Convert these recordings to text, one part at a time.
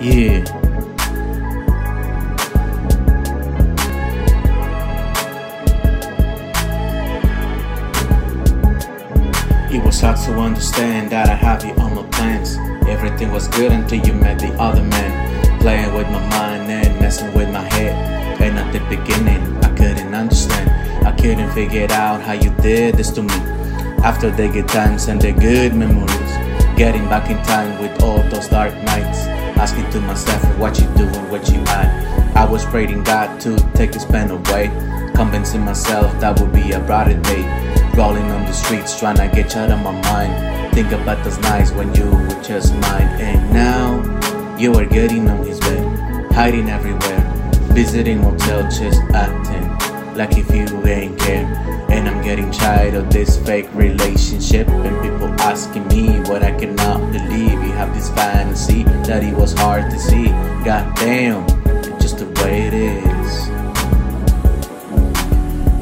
Yeah. It was hard to understand that I have you on my plans. Everything was good until you met the other man. Playing with my mind and messing with my head. And at the beginning, I couldn't understand. I couldn't figure out how you did this to me. After the good times and the good memories, getting back in time with all those dark nights. Asking to myself what you doing, what you at. I was praying God to take this pain away. Convincing myself that would be a brighter day. Rolling on the streets, trying to get you out of my mind. Think about those nights when you were just mine. And now you are getting on his bed, hiding everywhere, visiting hotel, just acting like if you ain't care. And I'm getting tired of this fake relationship. And people asking me what I cannot believe. Have this fantasy that it was hard to see. God damn, just the way it is.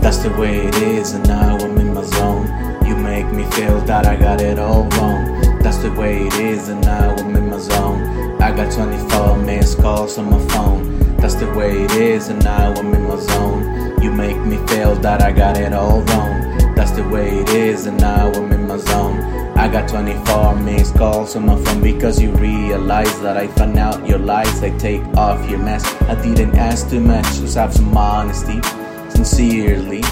That's the way it is, and now I'm in my zone. You make me feel that I got it all wrong. That's the way it is, and now I'm in my zone. I got 24 missed calls on my phone. That's the way it is, and now I'm in my zone. You make me feel that I got it all wrong. That's the way it is, and now I'm in my zone. I got 24 missed calls on my phone because you realize that I found out your lies. I take off your mask. I didn't ask too much, just have some honesty sincerely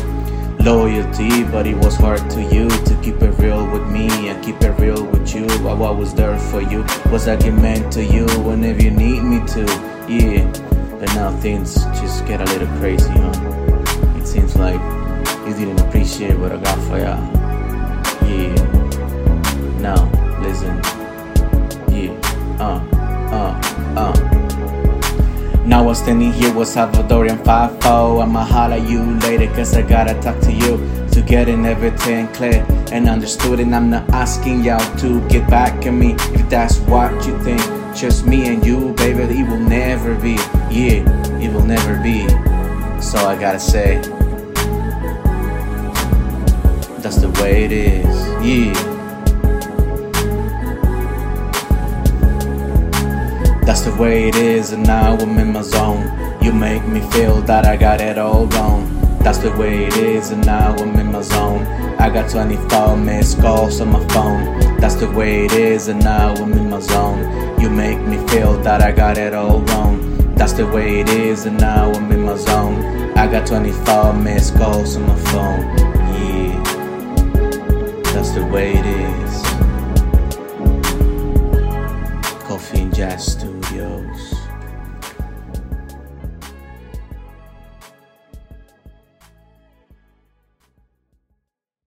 loyalty but it was hard to you to keep it real with me and keep it real with you I was there for you was I meant to you whenever you need me to yeah but now things just get a little crazy huh it seems like you didn't appreciate what I got for ya yeah. Now listen. Yeah. Uh uh uh. Now I'm standing here with Salvadorian 5-0 I'ma holla you later cause I gotta talk to you To getting everything clear and understood. And I'm not asking y'all to get back at me If that's what you think. Just me and you baby it will never be. Yeah, it will never be. So I gotta say That's the way it is Yeah That's the way it is, and now I'm in my zone. You make me feel that I got it all wrong. That's the way it is, and now I'm in my zone. I got 24 missed calls on my phone. That's the way it is, and now I'm in my zone. You make me feel that I got it all wrong. That's the way it is, and now I'm in my zone. I got 24 missed calls on my phone. That's the way it is. Coffee and Jazz Studios.